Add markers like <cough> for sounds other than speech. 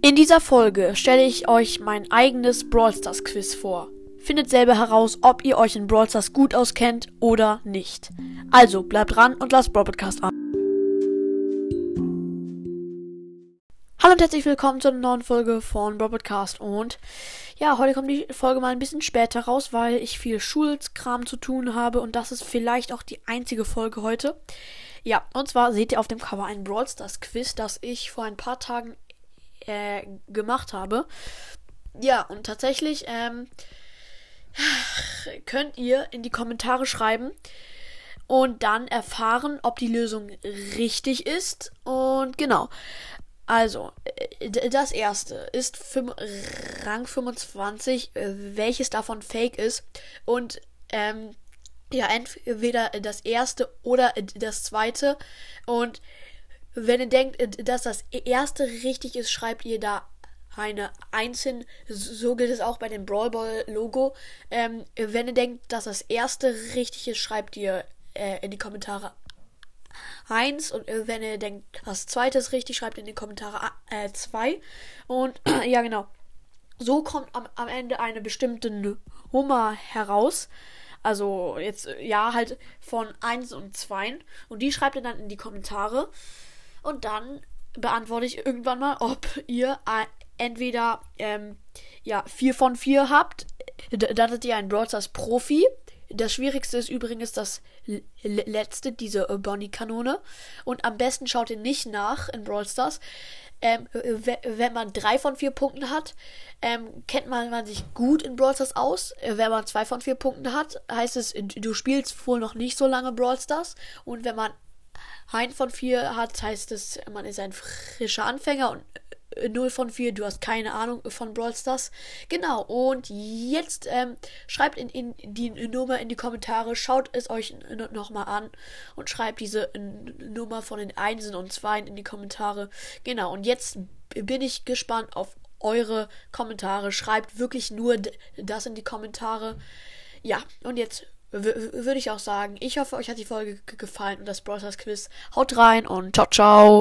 In dieser Folge stelle ich euch mein eigenes Brawl Stars Quiz vor. Findet selber heraus, ob ihr euch in Brawl Stars gut auskennt oder nicht. Also bleibt dran und lasst Brawl Podcast an. Hallo und herzlich willkommen zu einer neuen Folge von Brawl Podcast und ja, heute kommt die Folge mal ein bisschen später raus, weil ich viel Schulkram zu tun habe und das ist vielleicht auch die einzige Folge heute. Ja, und zwar seht ihr auf dem Cover ein Brawl Stars Quiz, das ich vor ein paar Tagen äh, gemacht habe. Ja, und tatsächlich ähm, könnt ihr in die Kommentare schreiben und dann erfahren, ob die Lösung richtig ist. Und genau. Also, äh, das erste ist Rang 25, äh, welches davon fake ist. Und ähm, ja, entweder das erste oder das zweite. Und wenn ihr denkt, dass das erste richtig ist, schreibt ihr da eine 1 hin. So gilt es auch bei dem Brawl Ball Logo. Ähm, wenn ihr denkt, dass das erste richtig ist, schreibt ihr äh, in die Kommentare 1 und äh, wenn ihr denkt, das zweite ist richtig, schreibt in die Kommentare 2. Äh, und <clears throat> ja, genau. So kommt am, am Ende eine bestimmte Nummer heraus. Also jetzt, ja, halt von 1 und 2. Und die schreibt ihr dann in die Kommentare. Und dann beantworte ich irgendwann mal, ob ihr entweder ähm, ja, 4 von 4 habt. Dann seid ihr ein Brawl Stars Profi. Das Schwierigste ist übrigens das letzte, diese äh, Bonnie-Kanone. Und am besten schaut ihr nicht nach in Brawl Stars. Ähm, wenn man drei von vier Punkten hat, ähm, kennt man, man sich gut in Brawl Stars aus. Äh, wenn man zwei von vier Punkten hat, heißt es, du spielst wohl noch nicht so lange Brawl Stars. Und wenn man ein von vier hat, heißt es, man ist ein frischer Anfänger und 0 äh, von 4, du hast keine Ahnung von Brawl Stars. Genau, und jetzt ähm, schreibt in, in die Nummer in die Kommentare, schaut es euch nochmal an und schreibt diese Nummer von den Einsen und Zweien in die Kommentare. Genau, und jetzt bin ich gespannt auf eure Kommentare. Schreibt wirklich nur das in die Kommentare. Ja, und jetzt würde ich auch sagen, ich hoffe, euch hat die Folge gefallen und das Browsers Quiz. Haut rein und ciao, ciao.